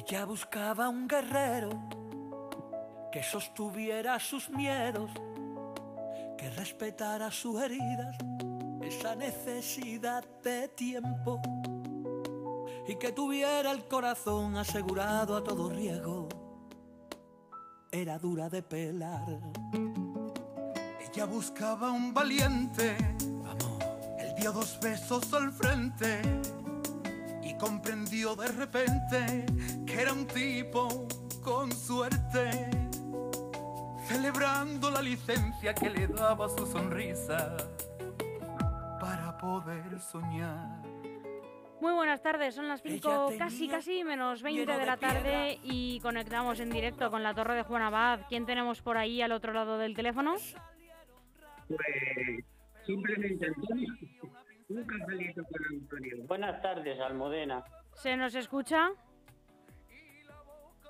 Ella buscaba un guerrero que sostuviera sus miedos, que respetara sus heridas, esa necesidad de tiempo y que tuviera el corazón asegurado a todo riesgo. Era dura de pelar. Ella buscaba un valiente, Vamos, él dio dos besos al frente comprendió de repente que era un tipo con suerte, celebrando la licencia que le daba su sonrisa para poder soñar. Muy buenas tardes, son las 5 tenía casi casi menos 20 lleno de de la tarde piedra. y conectamos en directo con la Torre de Juan Abad. ¿Quién tenemos por ahí al otro lado del teléfono? Pues simplemente Antonio. Un cafelito con Antonio. Buenas tardes, Almudena. ¿Se nos escucha?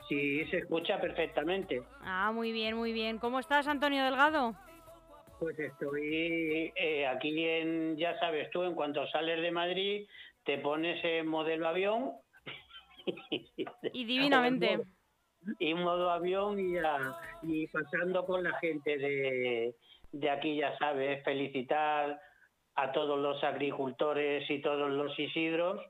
Sí, se escucha perfectamente. Ah, muy bien, muy bien. ¿Cómo estás, Antonio Delgado? Pues estoy eh, aquí en, ya sabes tú, en cuanto sales de Madrid, te pones en modelo avión. Y divinamente. Y modo avión y, a- y pasando con la gente de, de aquí, ya sabes, felicitar a todos los agricultores y todos los isidros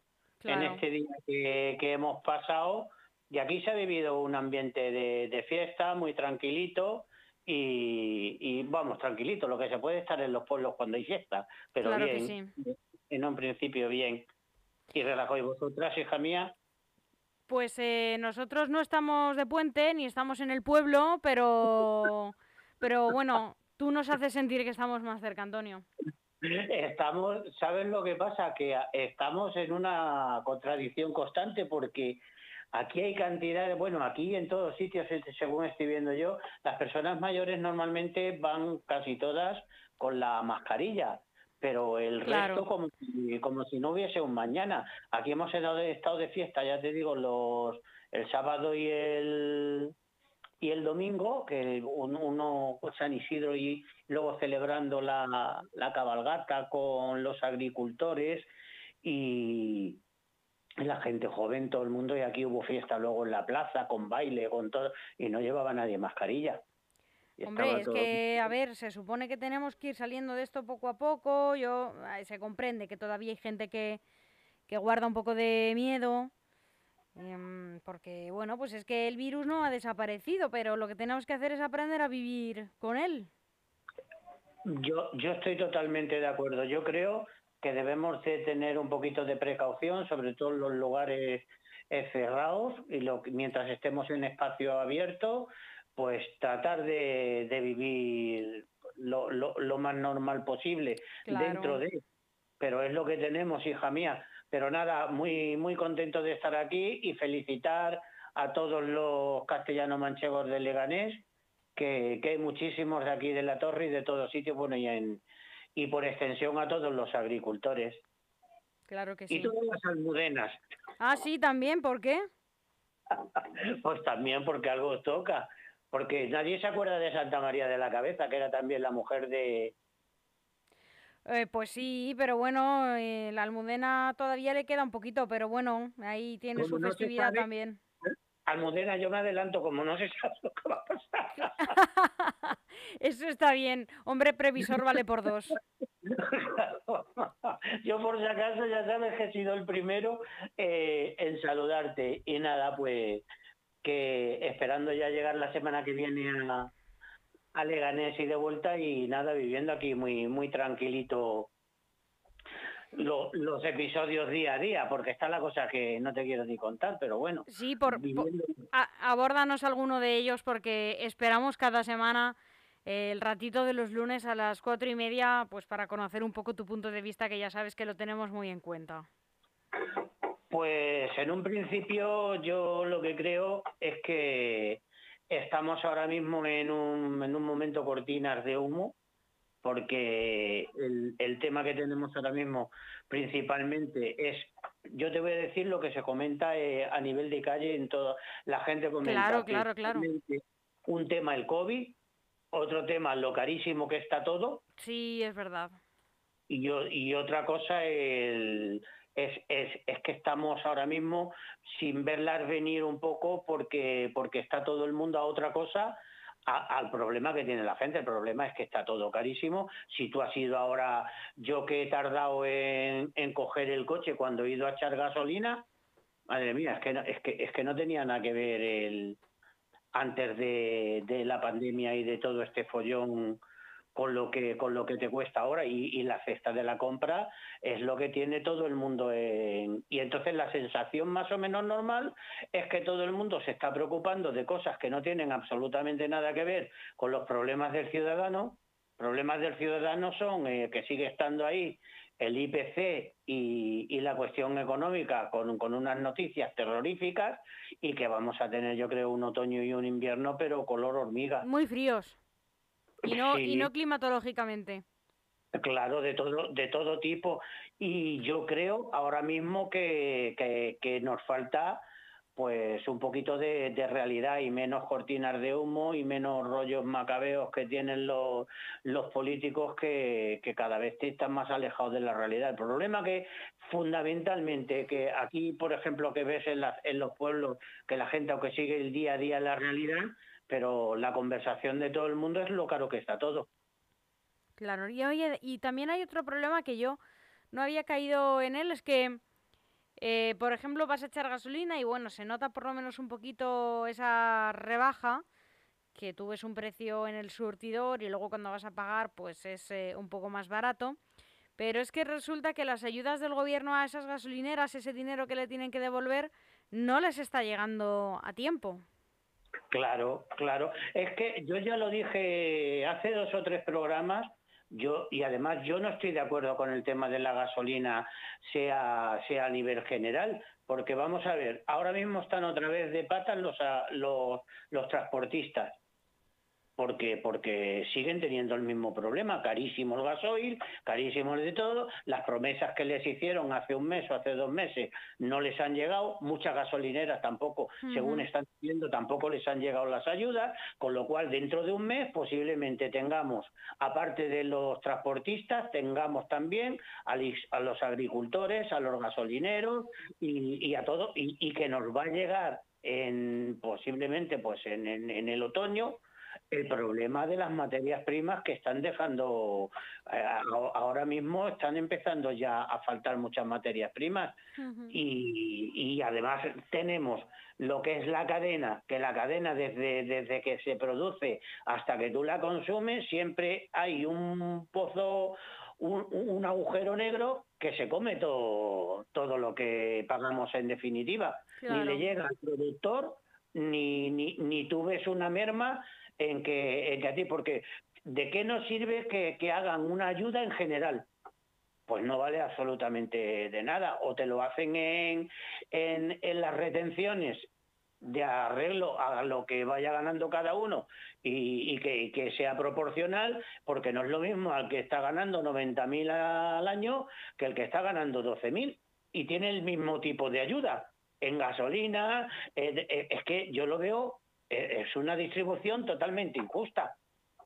Claro. en este día que, que hemos pasado. Y aquí se ha vivido un ambiente de, de fiesta muy tranquilito y, y, vamos, tranquilito, lo que se puede estar en los pueblos cuando hay fiesta, pero Claro bien, en un principio bien. Y relajo, ¿y vosotras, hija mía? Pues eh, nosotros no estamos de puente ni estamos en el pueblo, pero, pero bueno, tú nos haces sentir que estamos más cerca, Antonio. Estamos, ¿sabes lo que pasa? Que estamos en una contradicción constante porque aquí hay cantidades, bueno, aquí en todos sitios, según estoy viendo yo, las personas mayores normalmente van casi todas con la mascarilla, pero el Claro. resto como como si no hubiese un mañana. Aquí hemos estado de, estado de fiesta, ya te digo, los el sábado y el y el domingo, que un- uno San Isidro y luego celebrando la, la cabalgata con los agricultores y la gente joven, todo el mundo, y aquí hubo fiesta luego en la plaza, con baile, con todo, y no llevaba nadie mascarilla. Hombre, es que, a ver, se supone que tenemos que ir saliendo de esto poco a poco. Yo, eh, se comprende que todavía hay gente que, que guarda un poco de miedo. Em, porque, bueno, pues es que el virus no ha desaparecido, pero lo que tenemos que hacer es aprender a vivir con él. Yo, yo estoy totalmente de acuerdo. Yo creo que debemos de tener un poquito de precaución, sobre todo en los lugares eh, cerrados, y lo, mientras estemos en espacio abierto, pues tratar de, de vivir lo, lo- lo más normal posible Claro. dentro de... Pero es lo que tenemos, hija mía. Pero nada, muy, muy contento de estar aquí y felicitar a todos los castellanos manchegos de Leganés, que, que hay muchísimos de aquí de la torre y de todos sitios, bueno, y, en, y por extensión a todos los agricultores. Claro que Y sí. todas las almudenas, Ah, sí, también, ¿por qué? pues también porque algo os toca. Porque nadie se acuerda de Santa María de la Cabeza, que era también la mujer de... Eh, pues sí, pero bueno, eh, la almudena todavía le queda un poquito, pero bueno, ahí tiene su no festividad sabe. también. Almudena, yo me adelanto, como no se sabe lo que va a pasar. Eso está bien. Hombre previsor vale por dos. Yo por si acaso ya sabes que he sido el primero eh, en saludarte y nada, pues que esperando ya llegar la semana que viene a, a Leganés y de vuelta y nada, viviendo aquí muy, muy tranquilito lo- los episodios día a día, porque está la cosa que no te quiero ni contar, pero bueno. Sí, por, por- viviendo- a- abórdanos alguno de ellos porque esperamos cada semana eh, el ratito de los lunes a las cuatro y media, pues para conocer un poco tu punto de vista, que ya sabes que lo tenemos muy en cuenta. Pues en un principio yo lo que creo es que estamos ahora mismo en un, en un momento cortinas de humo, porque el, el tema que tenemos ahora mismo principalmente es, yo te voy a decir lo que se comenta eh, a nivel de calle en toda la gente comenta. Claro, claro, claro. Un tema el COVID, otro tema lo carísimo que está todo, Sí, es verdad. y, yo, y otra cosa es, es, es, que estamos ahora mismo sin verlas venir un poco porque, porque está todo el mundo a otra cosa al problema que tiene la gente. El problema es que está todo carísimo. Si tú has ido ahora, yo que he tardado en, coger el coche cuando he ido a echar gasolina, madre mía, es que no, es que, es que no tenía nada que ver el antes de la pandemia y de todo este follón con lo que con lo que te cuesta ahora y, la cesta de la compra es lo que tiene todo el mundo y entonces la sensación más o menos normal es que todo el mundo se está preocupando de cosas que no tienen absolutamente nada que ver con los problemas del ciudadano. Problemas del ciudadano son eh, que sigue estando ahí el IPC y, la cuestión económica con, con, unas noticias terroríficas y que vamos a tener yo creo un otoño y un invierno pero color hormiga. Muy fríos y no, y no climatológicamente. Claro, de todo, de todo tipo. Y yo creo ahora mismo que, que, nos falta pues un poquito de, realidad y menos cortinas de humo y menos rollos macabeos que tienen los, los políticos que, que cada vez están más alejados de la realidad. El problema que fundamentalmente que aquí, por ejemplo, que ves en, en los pueblos que la gente aunque sigue el día a día la realidad, pero la conversación de todo el mundo es lo caro que está todo. Claro, y oye, y también hay otro problema que yo no había caído en él, es que, eh, por ejemplo, vas a echar gasolina y bueno, se nota por lo menos un poquito esa rebaja, que tú ves un precio en el surtidor y luego cuando vas a pagar pues es eh, un poco más barato. Pero es que resulta que las ayudas del gobierno a esas gasolineras, ese dinero que le tienen que devolver, no les está llegando a tiempo. Claro, claro. Es que yo ya lo dije hace dos o tres programas, yo y además yo no estoy de acuerdo con el tema de la gasolina sea sea a nivel general, porque vamos a ver, ahora mismo están otra vez de patas los los, los transportistas porque, porque siguen teniendo el mismo problema, carísimo el gasoil, carísimo el de todo, las promesas que les hicieron hace un mes o hace dos meses no les han llegado, muchas gasolineras tampoco, según están diciendo, tampoco les han llegado las ayudas, con lo cual dentro de un mes posiblemente tengamos, aparte de los transportistas, tengamos también a, los agricultores, a los gasolineros y, a todo, y, que nos va a llegar en posiblemente pues en el otoño el problema de las materias primas que están dejando, eh, ahora mismo están empezando ya a faltar muchas materias primas. Y, y, además tenemos lo que es la cadena, que la cadena desde, desde que se produce hasta que tú la consumes, siempre hay un pozo, un, agujero negro que se come todo, todo lo que pagamos en definitiva. Ni le llega al productor, ni, ni, ni tú ves una merma en que, en que a ti, porque ¿de qué nos sirve que, que hagan una ayuda en general? pues no vale absolutamente de nada. O te lo hacen en, en, en, las retenciones de arreglo a lo que vaya ganando cada uno y, y, que, que, sea proporcional, porque no es lo mismo al que está ganando 90.000 al año que el que está ganando 12.000 y tiene el mismo tipo de ayuda. En gasolina, es que yo lo veo eh, es una distribución totalmente injusta.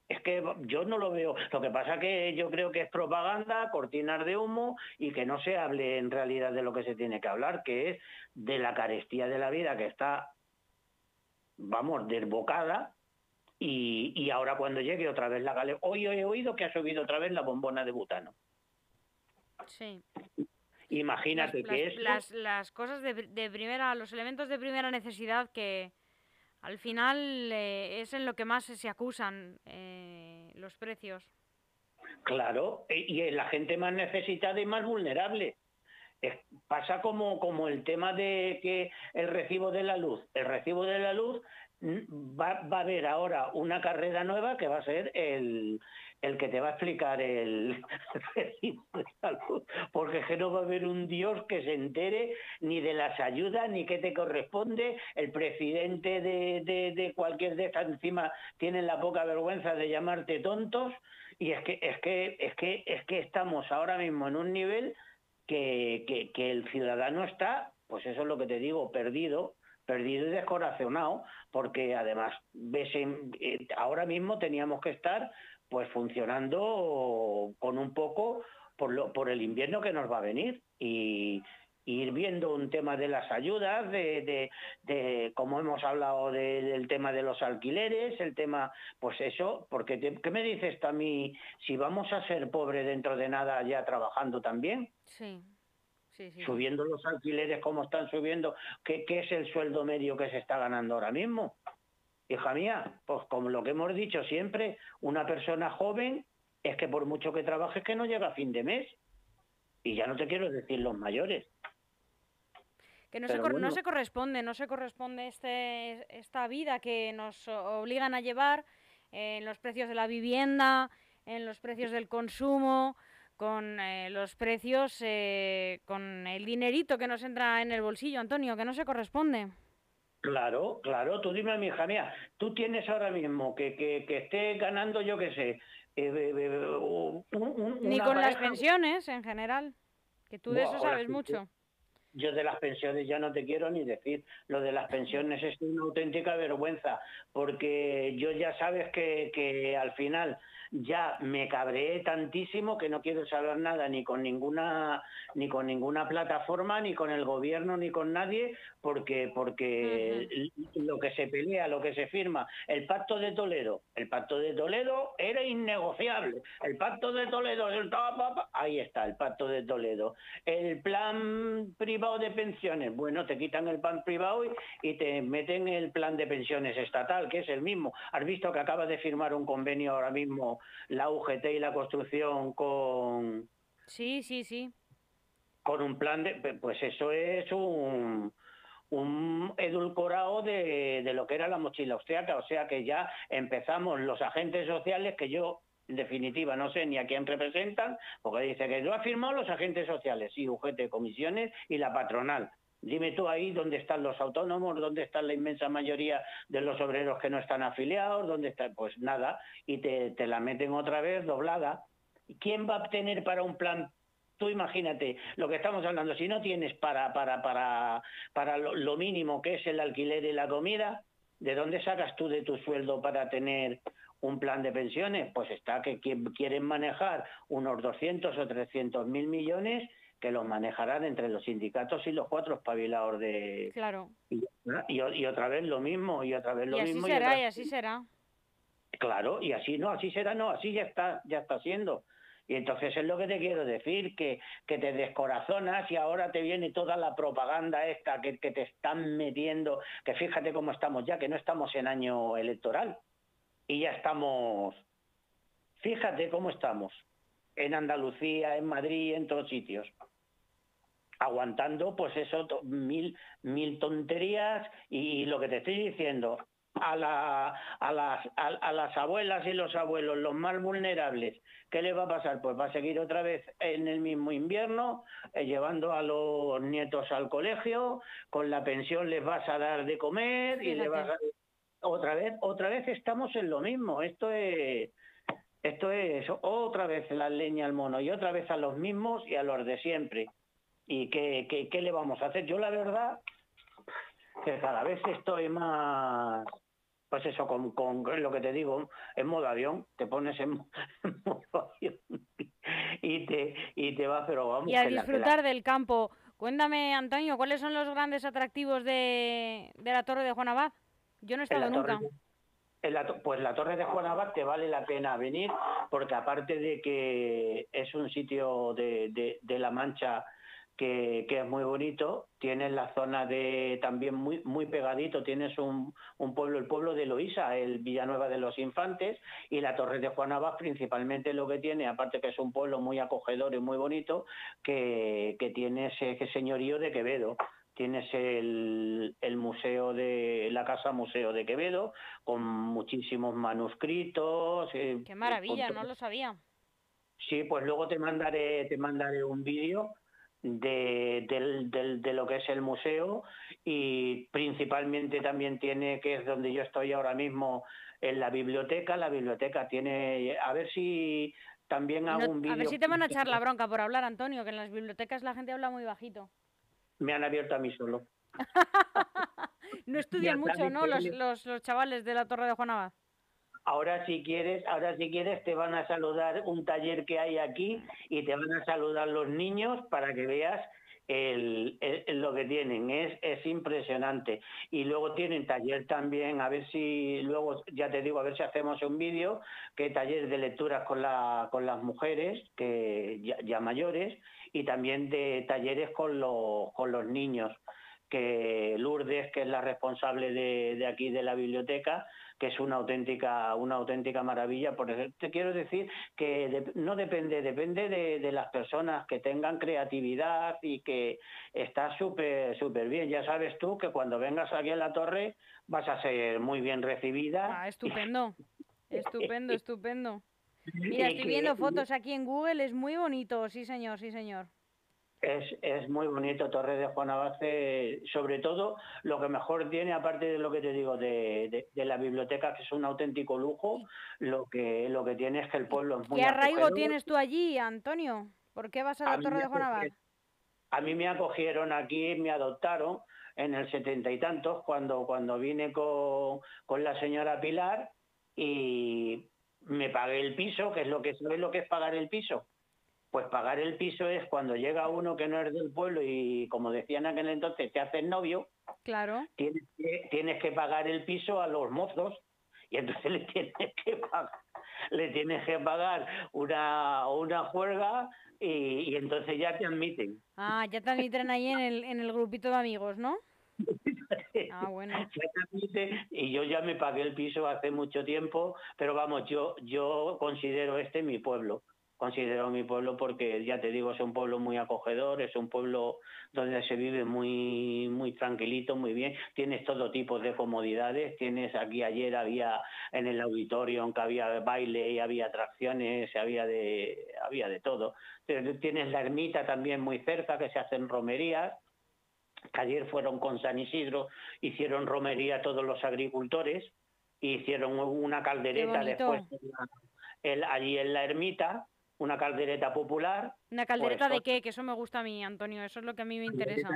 Es que yo no lo veo. Lo que pasa que yo creo que es propaganda, cortinas de humo y que no se hable en realidad de lo que se tiene que hablar, que es de la carestía de la vida que está, vamos, desbocada. Y, ahora cuando llegue otra vez la gale... Hoy he oído que ha subido otra vez la bombona de butano. Sí. Imagínate que es... Las, las cosas de, de primera, los elementos de primera necesidad que, al final eh, es en lo que más se acusan eh, los precios. Claro, e, y la gente más necesitada y más vulnerable. pasa como, como el tema de que el recibo de la luz, el recibo de la luz va, va a haber ahora una carrera nueva que va a ser el, el que te va a explicar el recibo de salud, porque que no va a haber un Dios que se entere ni de las ayudas ni qué te corresponde. El presidente de, de, cualquier de estas encima tiene la poca vergüenza de llamarte tontos y es que es que es que es que estamos ahora mismo en un nivel que, que, que el ciudadano está, pues eso es lo que te digo, perdido perdido y descorazonado, porque además ves eh, ahora mismo teníamos que estar pues funcionando con un poco por, lo, por el invierno que nos va a venir y, ir viendo un tema de las ayudas, de, de, de como hemos hablado del tema de los alquileres, el tema, pues eso, porque ¿qué me dices tú a mí si vamos a ser pobres dentro de nada ya trabajando también? Sí. Sí, sí. Subiendo los alquileres como están subiendo, ¿qué, ¿qué es el sueldo medio que se está ganando ahora mismo? Hija mía, pues como lo que hemos dicho siempre, una persona joven es que por mucho que trabajes que no llega a fin de mes. Y ya no te quiero decir los mayores. Que no, se, no se, corresponde, no se corresponde este, esta vida que nos obligan a llevar en los precios de la vivienda, en los precios del consumo, con eh, los precios, eh, con el dinerito que nos entra en el bolsillo, Antonio, que no se corresponde. Claro, claro, tú dime a mi hija mía, tú tienes ahora mismo que, que, que esté ganando, yo qué sé, eh, Ni con las pensiones en general, que tú de eso sabes mucho. Yo de las pensiones ya no te quiero ni decir. Lo de las pensiones es una auténtica vergüenza, porque yo ya sabes que, que al final ya me cabreé tantísimo que no quiero saber nada ni con ninguna ni con ninguna plataforma ni con el gobierno ni con nadie porque porque lo que se pelea lo que se firma el pacto de Toledo el pacto de Toledo era innegociable. El pacto de Toledo ahí está el pacto de Toledo. El plan privado de pensiones bueno te quitan el plan privado y, y te meten el plan de pensiones estatal que es el mismo has visto que acaba de firmar un convenio ahora mismo la UGT y la construcción con... Sí, sí, sí. Con un plan de... Pues eso es un, un edulcorado de, de lo que era la mochila austriaca. O sea que ya empezamos los agentes sociales que yo en definitiva, no sé ni a quién representan, porque dice que lo ha firmado los agentes sociales, sí, UGT, comisiones y la patronal. Dime tú ahí dónde están los autónomos, dónde está la inmensa mayoría de los obreros que no están afiliados, dónde están, pues nada, y te, te la meten otra vez doblada. ¿Quién va a obtener para un plan tú imagínate lo que estamos hablando, si no tienes para, para, para, para lo, lo, mínimo que es el alquiler y la comida, ¿de dónde sacas tú de tu sueldo para tener un plan de pensiones? Pues está que quieren manejar unos 200 o 300 mil millones que los manejarán entre los sindicatos y los cuatro espabilados de... Claro. Y, y, otra vez lo mismo, y otra vez lo y así mismo. Será, y, y así será. Claro, y así no, así será, no, así ya está, ya está siendo. Y entonces es lo que te quiero decir, que, que te descorazonas y ahora te viene toda la propaganda esta que, que te están metiendo, que fíjate cómo estamos ya, que no estamos en año electoral y ya estamos, fíjate cómo estamos, en Andalucía, en Madrid, en todos sitios. Aguantando pues eso mil mil tonterías y, lo que te estoy diciendo a, la, a, las, a, las abuelas y los abuelos, los más vulnerables, ¿qué les va a pasar? Pues va a seguir otra vez en el mismo invierno, eh, llevando a los nietos al colegio, con la pensión les vas a dar de comer y le vas a... Otra vez, otra vez estamos en lo mismo. Esto es, esto es otra vez la leña al mono y otra vez a los mismos y a los de siempre. ¿Y qué, qué, qué le vamos a hacer? Yo la verdad que cada vez estoy más, pues eso, con, con lo que te digo, en modo avión, te pones en, modo avión y te, y te vas, pero vamos. Y a disfrutar del campo. Cuéntame, Antonio, ¿cuáles son los grandes atractivos de, de la Torre de Juan Abad? Yo no he estado nunca. La, pues la Torre de Juan Abad te vale la pena venir, porque aparte de que es un sitio de, de, de La Mancha que, que, es muy bonito. Tienes la zona de también muy muy pegadito, tienes un, un, pueblo, el pueblo de Loísa, el Villanueva de los Infantes, y la Torre de Juan Abad principalmente lo que tiene, aparte que es un pueblo muy acogedor y muy bonito, que, que tiene ese, señorío de Quevedo. Tienes el, el museo de la casa museo de Quevedo con muchísimos manuscritos. Eh, Qué maravilla, no lo sabía. Sí, pues luego te mandaré te mandaré un vídeo de, del, de, lo que es el museo y principalmente también tiene, que es donde yo estoy ahora mismo, en la biblioteca. La biblioteca tiene, a ver si también hago no, un vídeo. A ver si te van a echar la bronca por hablar, Antonio, que en las bibliotecas la gente habla muy bajito. Me han abierto a mí solo. no estudian mucho, ¿no? Los, los, los, chavales de la Torre de Juan Abad. ahora si quieres, ahora si quieres te van a saludar un taller que hay aquí y te van a saludar los niños para que veas lo que tienen. Es, es impresionante. Y luego tienen taller también a ver si luego ya te digo a ver si hacemos un vídeo que taller de lecturas con la, con las mujeres que ya, mayores y también de talleres con los con los niños. Que Lourdes que es la responsable de, de aquí de la biblioteca que es una auténtica, una auténtica maravilla. Por eso te quiero decir que no depende, depende de, las personas que tengan creatividad y que está súper, súper bien. Ya sabes tú que cuando vengas aquí a la torre vas a ser muy bien recibida. Ah, estupendo, estupendo, estupendo. Mira, estoy viendo fotos aquí en Google, es muy bonito, sí señor, sí señor. Es, es muy bonito Torre de Juan Abace, sobre todo lo que mejor tiene, aparte de lo que te digo, de, la biblioteca, que es un auténtico lujo, lo que, lo que tiene es que el pueblo es muy ¿Qué arraigo tienes tú allí, Antonio? ¿Por qué vas a la Torre de Juan Abace? A mí me acogieron aquí, me adoptaron en el setenta y tantos, cuando, cuando vine con, con la señora Pilar y me pagué el piso, que es lo que sabes lo que es pagar el piso pues pagar el piso es cuando llega uno que no es del pueblo y como decían aquel entonces te haces novio, claro. tienes que, tienes que pagar el piso a los mozos y entonces le tienes que pagar, le tienes que pagar una, una juerga y, entonces ya te admiten. Ah, ya te admiten ahí en el, en el grupito de amigos, ¿no? Ah, bueno. Y yo ya me pagué el piso hace mucho tiempo, pero vamos, yo, yo considero este mi pueblo considero mi pueblo porque ya te digo es un pueblo muy acogedor es un pueblo donde se vive muy muy tranquilito muy bien. Tienes todo tipo de comodidades. Tienes aquí ayer había en el auditorio aunque había baile y había atracciones había de había de todo. Tienes la ermita también muy cerca que se hacen romerías que ayer fueron con San Isidro hicieron romería todos los agricultores hicieron una caldereta después allí en la ermita una caldereta popular. ¿Una caldereta pues de qué? Que eso me gusta a mí, Antonio, eso es lo que a mí me interesa.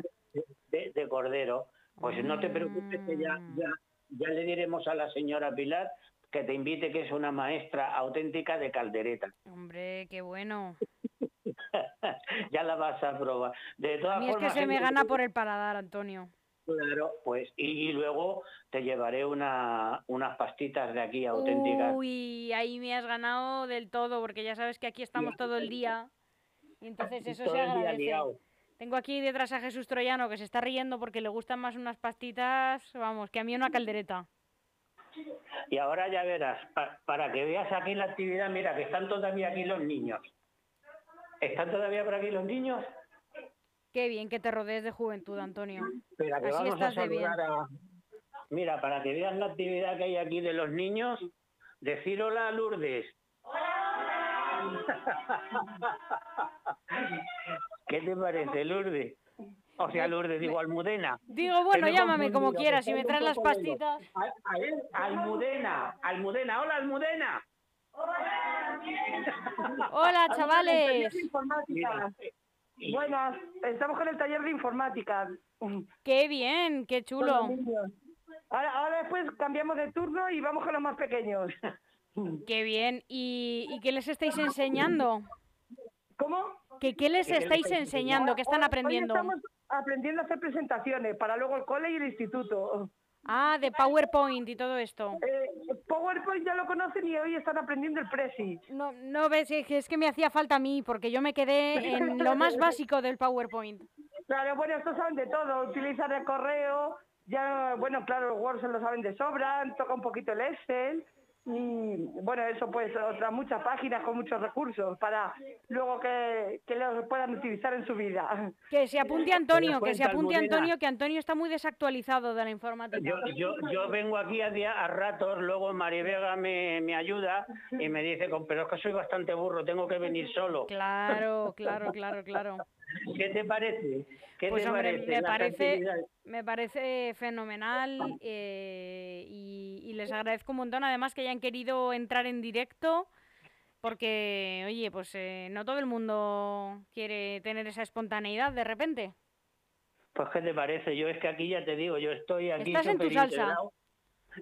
De, cordero. Pues no te preocupes que ya, mm. ya, ya le diremos a la señora Pilar que te invite, que es una maestra auténtica de caldereta. Hombre, qué bueno. ya la vas a probar. De todas a mí es que se me gana por el paladar, Antonio. Claro, pues y, luego te llevaré una, unas pastitas de aquí auténticas. Uy, ahí me has ganado del todo, porque ya sabes que aquí estamos todo el día. Y entonces eso se agradece. Tengo aquí detrás a Jesús Troyano que se está riendo porque le gustan más unas pastitas, vamos, que a mí una caldereta. Y ahora ya verás, para que veas aquí la actividad, mira, que están todavía aquí los niños. ¿Están todavía por aquí los niños? Qué bien que te rodees de juventud, Antonio. Así estás de bien. Mira, para que veas la actividad que hay aquí de los niños, decir hola a Lourdes. ¿Qué te parece, Lourdes? O sea, Lourdes, digo, Almudena. Digo, bueno, llámame como quieras, si me traes las pastitas. A, ver, Almudena, Almudena, hola Almudena. Hola, chavales. Buenas, estamos con el taller de informática. Qué bien, qué chulo. Ahora, después cambiamos de turno y vamos con los más pequeños. Qué bien. ¿Y, qué les estáis enseñando? ¿Cómo? ¿Qué, qué les estáis enseñando? ¿Qué están aprendiendo? estamos aprendiendo a hacer presentaciones para luego el cole y el instituto. Ah, de PowerPoint y todo esto. Eh, PowerPoint ya lo conocen y hoy están aprendiendo el Prezi. No, no ves, es que me hacía falta a mí, porque yo me quedé en lo más básico del PowerPoint. Claro, bueno, estos saben de todo, utilizar el correo, ya, bueno, claro, los Word se lo saben de sobra, toca un poquito el Excel, y bueno, eso pues otras muchas páginas con muchos recursos para luego que, que los puedan utilizar en su vida. Que se apunte Antonio, que se apunte Antonio, que Antonio está muy desactualizado de la informática. Yo, yo, yo vengo aquí a, día, a ratos, luego Marivega me, me ayuda y me dice, pero es que soy bastante burro, tengo que venir solo. Claro, claro, claro, claro. ¿Qué te parece? ¿Qué pues hombre, me parece, me parece fenomenal eh, y, les agradezco un montón además que hayan querido entrar en directo porque, oye, pues eh, no todo el mundo quiere tener esa espontaneidad de repente. Pues, ¿qué te parece? Yo es que aquí ya te digo, yo estoy aquí. Estás en tu salsa.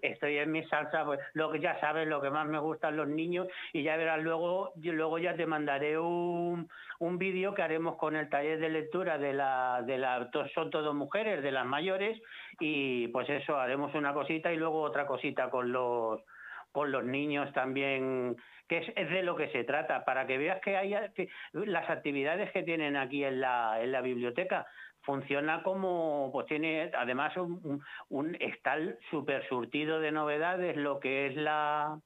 Estoy en mi salsa, pues lo que ya sabes, lo que más me gustan los niños y ya verás luego, luego ya te mandaré un, un vídeo que haremos con el taller de lectura de la, de la, son todos mujeres, de las mayores y pues eso, haremos una cosita y luego otra cosita con los con los niños también, que es, de lo que se trata, para que veas que hay las actividades que tienen aquí en la, en la biblioteca funciona como, pues tiene además un, un, está súper surtido de novedades, lo que es la,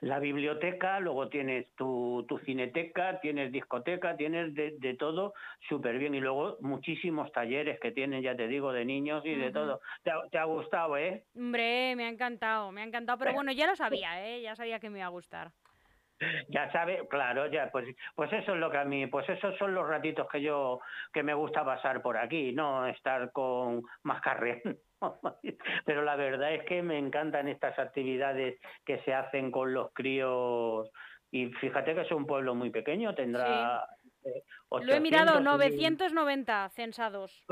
la biblioteca, luego tienes tu, tu cineteca, tienes discoteca, tienes de, de todo súper bien y luego muchísimos talleres que tienen, ya te digo, de niños y de todo. ¿Te ha, ¿Te ha, gustado, eh? Hombre, me ha encantado, me ha encantado, pero bueno, ya lo sabía, ¿eh? Ya sabía que me iba a gustar. Ya sabe, claro, ya pues pues eso es lo que a mí, pues esos son los ratitos que yo que me gusta pasar por aquí, no estar con mascarre. Pero la verdad es que me encantan estas actividades que se hacen con los críos y fíjate que es un pueblo muy pequeño, tendrá sí. eh, 800, Lo he mirado, 990 censados.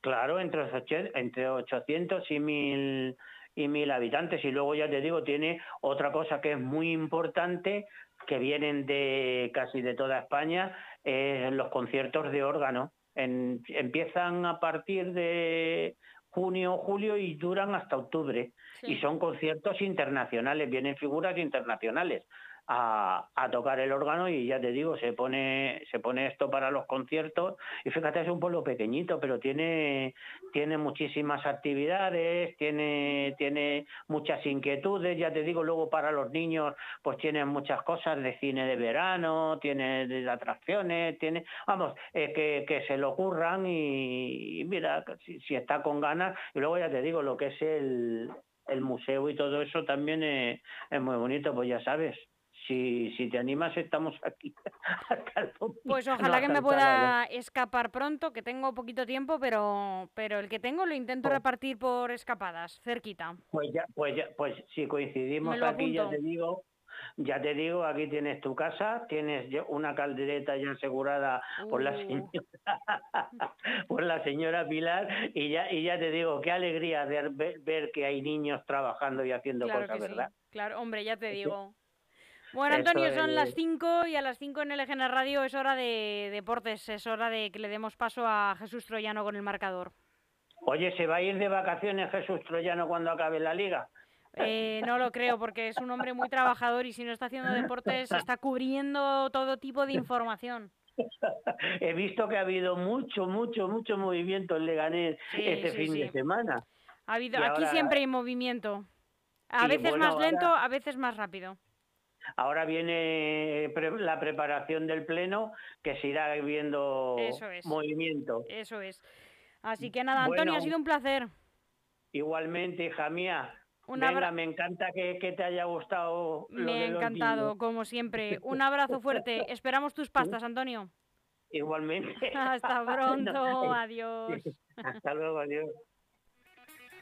Claro, entre, entre 800 y 1000 y mil habitantes y luego ya te digo tiene otra cosa que es muy importante que vienen de casi de toda España eh, los conciertos de órgano. En, empiezan a partir de junio julio y duran hasta octubre. Sí. y son conciertos internacionales vienen figuras internacionales a, tocar el órgano y ya te digo, se pone, se pone esto para los conciertos. Y fíjate, es un pueblo pequeñito, pero tiene, tiene muchísimas actividades, tiene, tiene muchas inquietudes, ya te digo, luego para los niños pues tienen muchas cosas de cine de verano, tiene de atracciones, tiene, vamos, eh, que, se lo ocurran y, mira, si, está con ganas, y luego ya te digo, lo que es el, el museo y todo eso también es muy bonito, pues ya sabes si, si te animas, estamos aquí. pues ojalá no, que me pueda escapar pronto, que tengo poquito tiempo, pero, pero el que tengo lo intento pues, repartir por escapadas, cerquita. Pues ya, pues ya, pues si coincidimos aquí, ya te digo, ya te digo, aquí tienes tu casa, tienes una caldereta ya asegurada uh. por la señora, por la señora Pilar y ya y ya te digo, qué alegría de ver, ver que hay niños trabajando y haciendo claro cosas, ¿verdad? Sí. Claro, hombre, ya te digo. Bueno, Antonio, son las 5 y a las 5 en LGN Radio es hora de deportes, es hora de que le demos paso a Jesús Troyano con el marcador. Oye, ¿se va a ir de vacaciones Jesús Troyano cuando acabe la liga? Eh, no lo creo, porque es un hombre muy trabajador y si no está haciendo deportes está cubriendo todo tipo de información. He visto que ha habido mucho, mucho, mucho movimiento en Leganés sí, este sí, fin sí. de semana. Ha habido, aquí ahora... siempre hay movimiento. A veces bueno, más lento, ahora... a veces más rápido. Ahora viene la preparación del pleno, que se irá viendo Eso es. movimiento. Eso es. Así que nada, Antonio, bueno, ha sido un placer. Igualmente, hija mía. Una Venga, me encanta que, que, te haya gustado. Me ha encantado, como siempre. Un abrazo fuerte. Esperamos tus pastas, Antonio. Igualmente. Hasta pronto. Adiós. Hasta luego, adiós.